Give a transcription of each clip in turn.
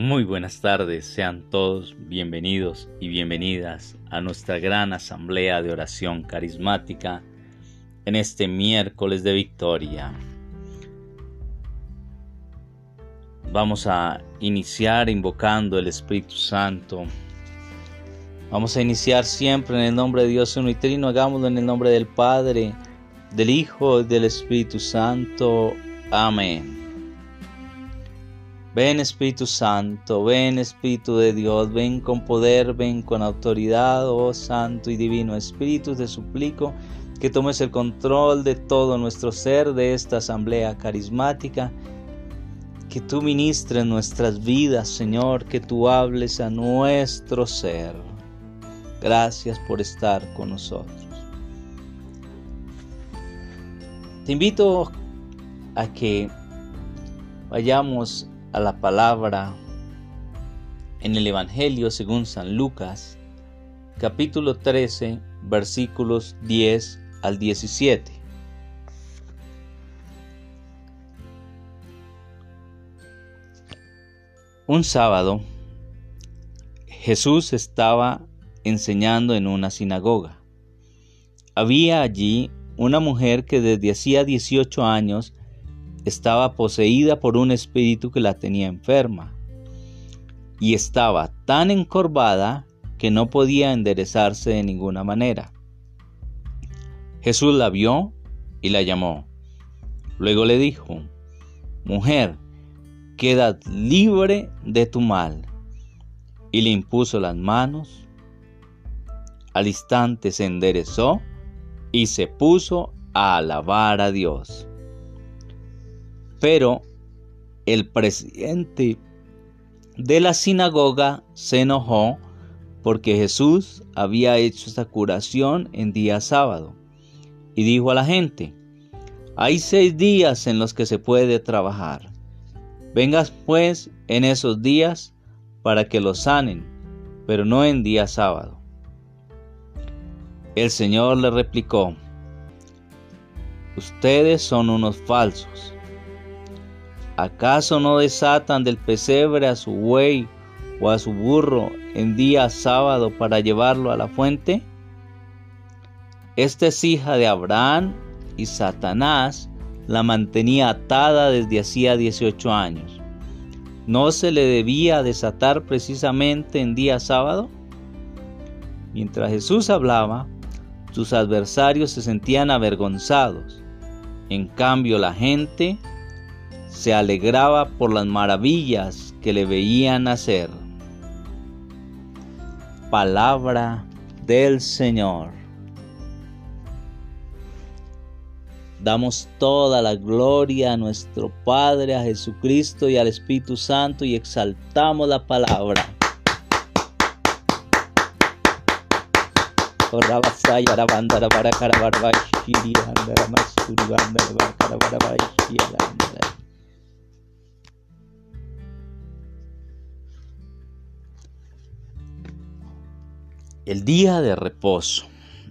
Muy buenas tardes, sean todos bienvenidos y bienvenidas a nuestra gran asamblea de oración carismática en este miércoles de victoria. Vamos a iniciar invocando el Espíritu Santo. Vamos a iniciar siempre en el nombre de Dios uno hagámoslo en el nombre del Padre, del Hijo y del Espíritu Santo. Amén. Ven Espíritu Santo, ven Espíritu de Dios, ven con poder, ven con autoridad, oh Santo y Divino Espíritu, te suplico que tomes el control de todo nuestro ser, de esta asamblea carismática, que tú ministres nuestras vidas, Señor, que tú hables a nuestro ser. Gracias por estar con nosotros. Te invito a que vayamos a la palabra en el Evangelio según San Lucas, capítulo 13, versículos 10 al 17. Un sábado, Jesús estaba enseñando en una sinagoga. Había allí una mujer que desde hacía 18 años estaba poseída por un espíritu que la tenía enferma y estaba tan encorvada que no podía enderezarse de ninguna manera. Jesús la vio y la llamó. Luego le dijo, Mujer, queda libre de tu mal. Y le impuso las manos. Al instante se enderezó y se puso a alabar a Dios. Pero el presidente de la sinagoga se enojó porque Jesús había hecho esta curación en día sábado y dijo a la gente, hay seis días en los que se puede trabajar. Vengas pues en esos días para que los sanen, pero no en día sábado. El Señor le replicó, ustedes son unos falsos ¿Acaso no desatan del pesebre a su buey o a su burro en día sábado para llevarlo a la fuente? Esta es hija de Abraham y Satanás la mantenía atada desde hacía 18 años. ¿No se le debía desatar precisamente en día sábado? Mientras Jesús hablaba, sus adversarios se sentían avergonzados. En cambio, la gente se alegraba por las maravillas que le veían hacer. Palabra del Señor. Damos toda la gloria a nuestro Padre, a Jesucristo y al Espíritu Santo y exaltamos la palabra. El día de reposo.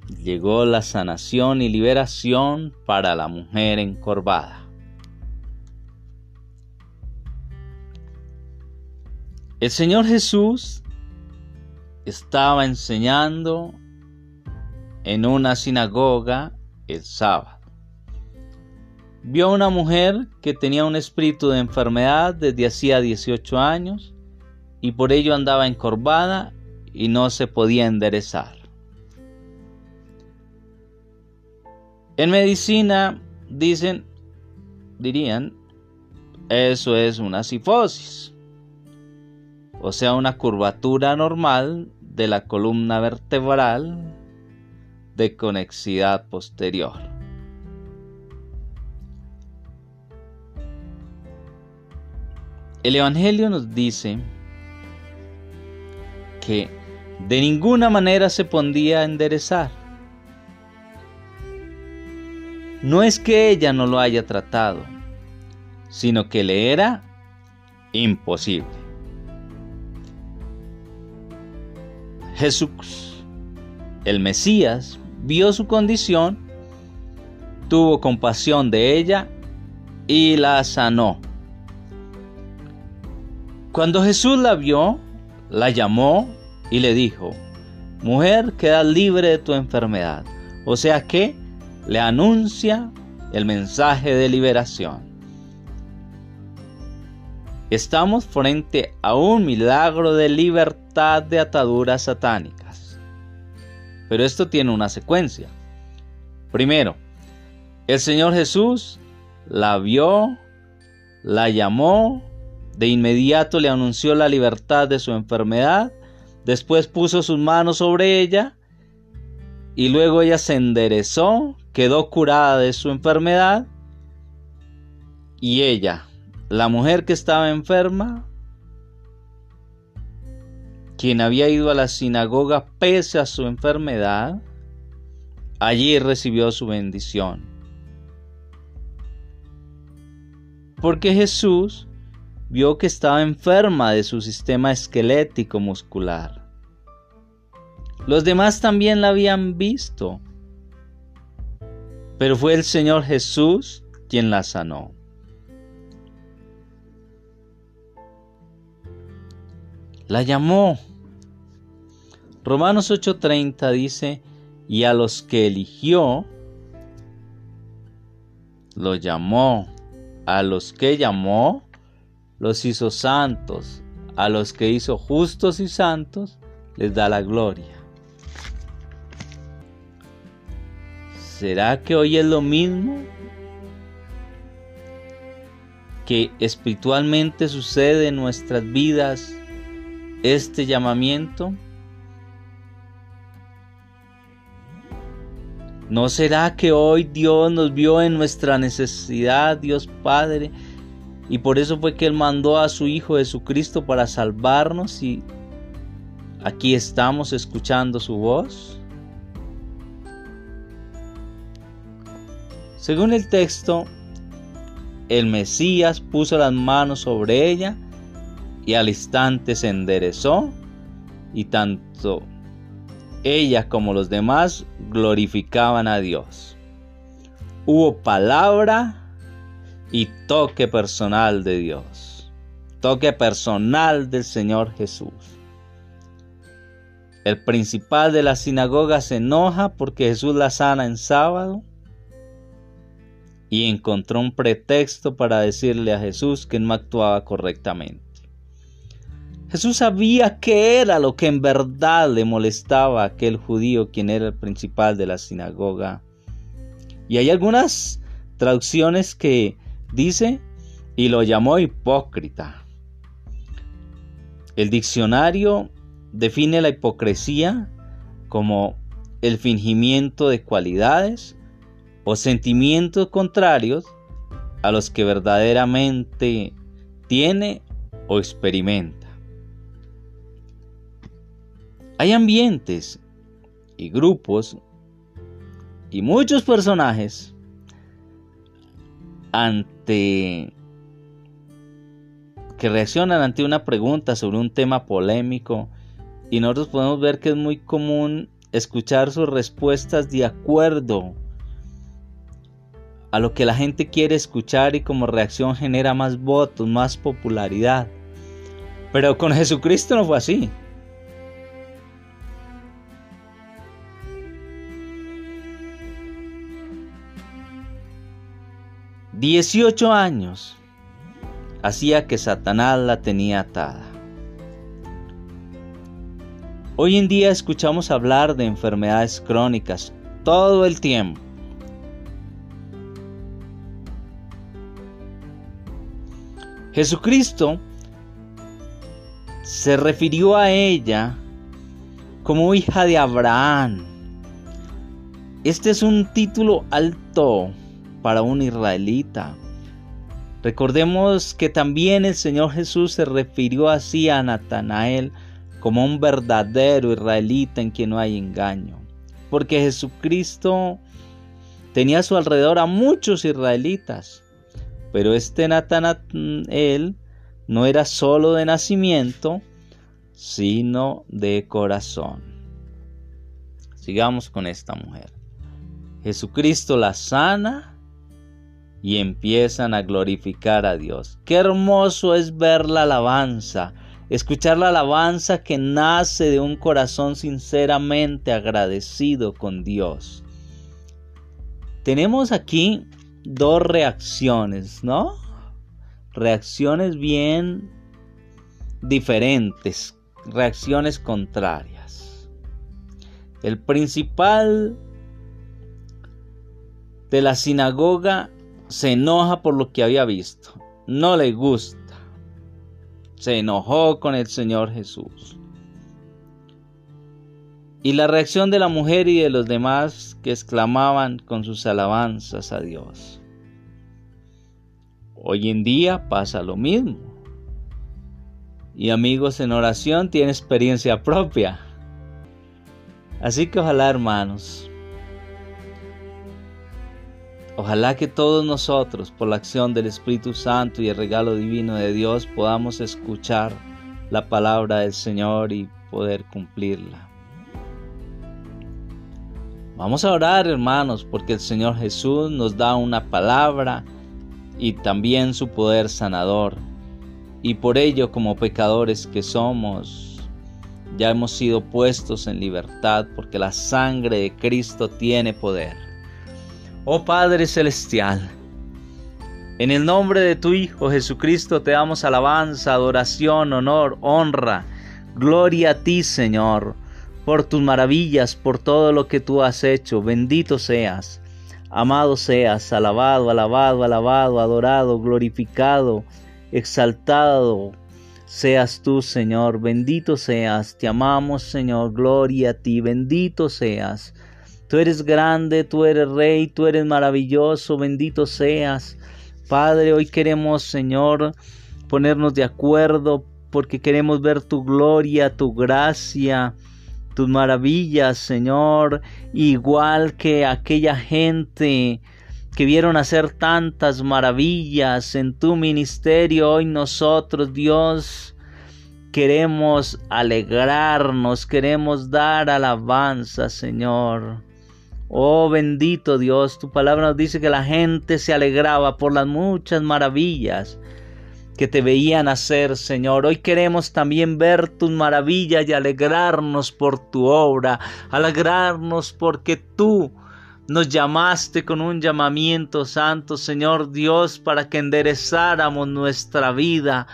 Llegó la sanación y liberación para la mujer encorvada. El Señor Jesús estaba enseñando en una sinagoga el sábado. Vio a una mujer que tenía un espíritu de enfermedad desde hacía 18 años y por ello andaba encorvada y no se podía enderezar. En medicina dicen, dirían, eso es una sifosis, o sea, una curvatura normal de la columna vertebral de conexidad posterior. El Evangelio nos dice que de ninguna manera se podía enderezar. No es que ella no lo haya tratado, sino que le era imposible. Jesús, el Mesías, vio su condición, tuvo compasión de ella y la sanó. Cuando Jesús la vio, la llamó y le dijo, mujer, queda libre de tu enfermedad. O sea que le anuncia el mensaje de liberación. Estamos frente a un milagro de libertad de ataduras satánicas. Pero esto tiene una secuencia. Primero, el Señor Jesús la vio, la llamó, de inmediato le anunció la libertad de su enfermedad, después puso sus manos sobre ella y luego ella se enderezó, quedó curada de su enfermedad y ella, la mujer que estaba enferma, quien había ido a la sinagoga pese a su enfermedad, allí recibió su bendición. Porque Jesús vio que estaba enferma de su sistema esquelético muscular. Los demás también la habían visto, pero fue el Señor Jesús quien la sanó. La llamó. Romanos 8:30 dice, y a los que eligió, lo llamó. A los que llamó, los hizo santos. A los que hizo justos y santos, les da la gloria. ¿Será que hoy es lo mismo que espiritualmente sucede en nuestras vidas este llamamiento? ¿No será que hoy Dios nos vio en nuestra necesidad, Dios Padre, y por eso fue que Él mandó a su Hijo Jesucristo para salvarnos y aquí estamos escuchando su voz? Según el texto, el Mesías puso las manos sobre ella y al instante se enderezó y tanto ella como los demás glorificaban a Dios. Hubo palabra y toque personal de Dios, toque personal del Señor Jesús. El principal de la sinagoga se enoja porque Jesús la sana en sábado y encontró un pretexto para decirle a Jesús que no actuaba correctamente. Jesús sabía qué era lo que en verdad le molestaba a aquel judío quien era el principal de la sinagoga. Y hay algunas traducciones que dice y lo llamó hipócrita. El diccionario define la hipocresía como el fingimiento de cualidades o sentimientos contrarios a los que verdaderamente tiene o experimenta. Hay ambientes y grupos y muchos personajes ante que reaccionan ante una pregunta sobre un tema polémico y nosotros podemos ver que es muy común escuchar sus respuestas de acuerdo a lo que la gente quiere escuchar y como reacción genera más votos, más popularidad. Pero con Jesucristo no fue así. Dieciocho años hacía que Satanás la tenía atada. Hoy en día escuchamos hablar de enfermedades crónicas todo el tiempo. Jesucristo se refirió a ella como hija de Abraham. Este es un título alto para un israelita. Recordemos que también el Señor Jesús se refirió así a Natanael como un verdadero israelita en quien no hay engaño. Porque Jesucristo tenía a su alrededor a muchos israelitas. Pero este Natanael no era solo de nacimiento, sino de corazón. Sigamos con esta mujer. Jesucristo la sana y empiezan a glorificar a Dios. Qué hermoso es ver la alabanza, escuchar la alabanza que nace de un corazón sinceramente agradecido con Dios. Tenemos aquí dos reacciones, ¿no? Reacciones bien diferentes, reacciones contrarias. El principal de la sinagoga se enoja por lo que había visto, no le gusta, se enojó con el Señor Jesús. Y la reacción de la mujer y de los demás que exclamaban con sus alabanzas a Dios. Hoy en día pasa lo mismo. Y amigos en oración tiene experiencia propia. Así que ojalá hermanos, Ojalá que todos nosotros, por la acción del Espíritu Santo y el regalo divino de Dios, podamos escuchar la palabra del Señor y poder cumplirla. Vamos a orar, hermanos, porque el Señor Jesús nos da una palabra y también su poder sanador. Y por ello, como pecadores que somos, ya hemos sido puestos en libertad porque la sangre de Cristo tiene poder. Oh Padre Celestial, en el nombre de tu Hijo Jesucristo te damos alabanza, adoración, honor, honra, gloria a ti Señor, por tus maravillas, por todo lo que tú has hecho. Bendito seas, amado seas, alabado, alabado, alabado, adorado, glorificado, exaltado. Seas tú, Señor, bendito seas, te amamos, Señor, gloria a ti, bendito seas. Tú eres grande, tú eres rey, tú eres maravilloso, bendito seas. Padre, hoy queremos, Señor, ponernos de acuerdo porque queremos ver tu gloria, tu gracia, tus maravillas, Señor, igual que aquella gente que vieron hacer tantas maravillas en tu ministerio, hoy nosotros, Dios, queremos alegrarnos, queremos dar alabanza, Señor. Oh bendito Dios, tu palabra nos dice que la gente se alegraba por las muchas maravillas que te veían hacer, Señor. Hoy queremos también ver tus maravillas y alegrarnos por tu obra, alegrarnos porque tú nos llamaste con un llamamiento santo, Señor Dios, para que enderezáramos nuestra vida.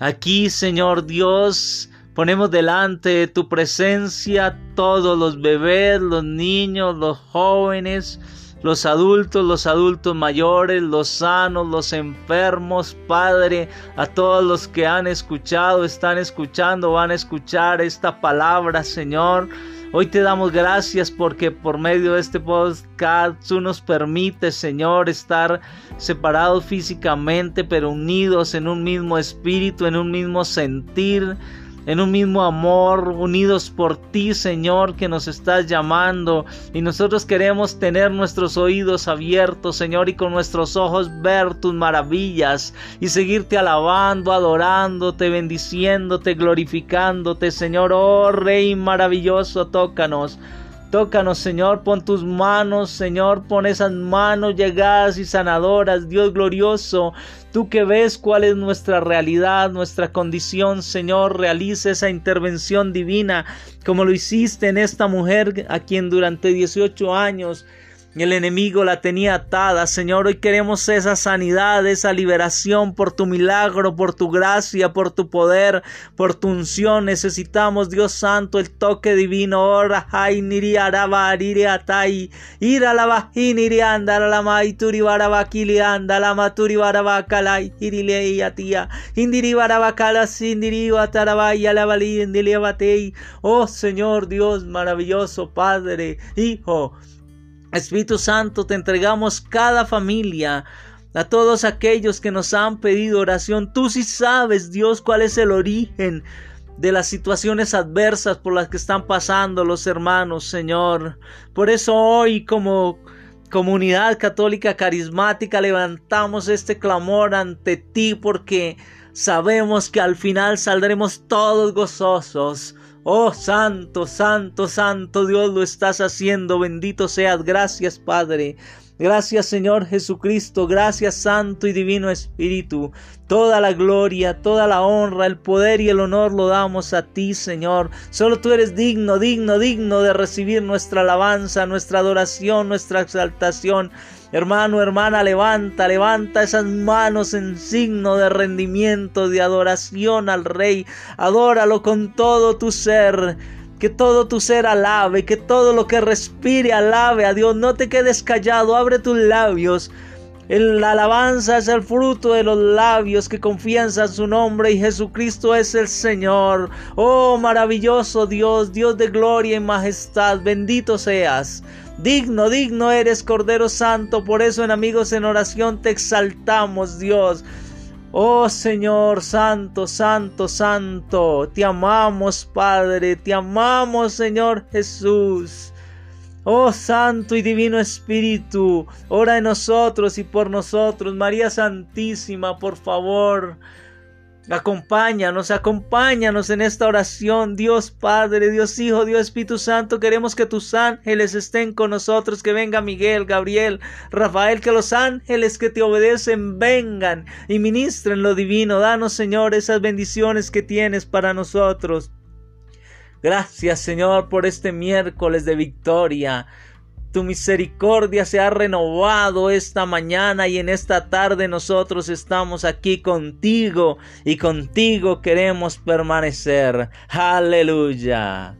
Aquí, Señor Dios, Ponemos delante de tu presencia todos los bebés, los niños, los jóvenes, los adultos, los adultos mayores, los sanos, los enfermos, Padre, a todos los que han escuchado, están escuchando, van a escuchar esta palabra, Señor. Hoy te damos gracias porque por medio de este podcast tú nos permites, Señor, estar separados físicamente, pero unidos en un mismo espíritu, en un mismo sentir en un mismo amor, unidos por ti, Señor, que nos estás llamando. Y nosotros queremos tener nuestros oídos abiertos, Señor, y con nuestros ojos ver tus maravillas y seguirte alabando, adorándote, bendiciéndote, glorificándote, Señor. Oh Rey maravilloso, tócanos. Tócanos, Señor, pon tus manos, Señor, pon esas manos llegadas y sanadoras, Dios glorioso. Tú que ves cuál es nuestra realidad, nuestra condición, Señor, realiza esa intervención divina como lo hiciste en esta mujer a quien durante 18 años el enemigo la tenía atada. Señor, hoy queremos esa sanidad, esa liberación por tu milagro, por tu gracia, por tu poder, por tu unción. Necesitamos, Dios Santo, el toque divino. Ora, hay niri araba ariri atai. Ira la bajiniri anda la maituri barabakili anda la maturi barabakalai. Irile atia. Indiri barabakala sindiri atarabaya la bali indili batei. Oh Señor Dios maravilloso, Padre, Hijo. Espíritu Santo, te entregamos cada familia, a todos aquellos que nos han pedido oración. Tú sí sabes, Dios, cuál es el origen de las situaciones adversas por las que están pasando los hermanos, Señor. Por eso hoy como comunidad católica carismática levantamos este clamor ante ti porque sabemos que al final saldremos todos gozosos Oh Santo, Santo, Santo Dios lo estás haciendo. Bendito seas. Gracias Padre. Gracias Señor Jesucristo, gracias Santo y Divino Espíritu. Toda la gloria, toda la honra, el poder y el honor lo damos a ti Señor. Solo tú eres digno, digno, digno de recibir nuestra alabanza, nuestra adoración, nuestra exaltación. Hermano, hermana, levanta, levanta esas manos en signo de rendimiento, de adoración al Rey. Adóralo con todo tu ser. Que todo tu ser alabe, que todo lo que respire alabe a Dios. No te quedes callado, abre tus labios. La alabanza es el fruto de los labios que confianza en su nombre y Jesucristo es el Señor. Oh maravilloso Dios, Dios de gloria y majestad, bendito seas. Digno, digno eres Cordero Santo, por eso en amigos en oración te exaltamos Dios. Oh Señor Santo, Santo, Santo, te amamos Padre, te amamos Señor Jesús. Oh Santo y Divino Espíritu, ora en nosotros y por nosotros. María Santísima, por favor. Acompáñanos, acompáñanos en esta oración, Dios Padre, Dios Hijo, Dios Espíritu Santo. Queremos que tus ángeles estén con nosotros, que venga Miguel, Gabriel, Rafael, que los ángeles que te obedecen vengan y ministren lo divino. Danos, Señor, esas bendiciones que tienes para nosotros. Gracias, Señor, por este miércoles de victoria. Tu misericordia se ha renovado esta mañana y en esta tarde nosotros estamos aquí contigo y contigo queremos permanecer. Aleluya.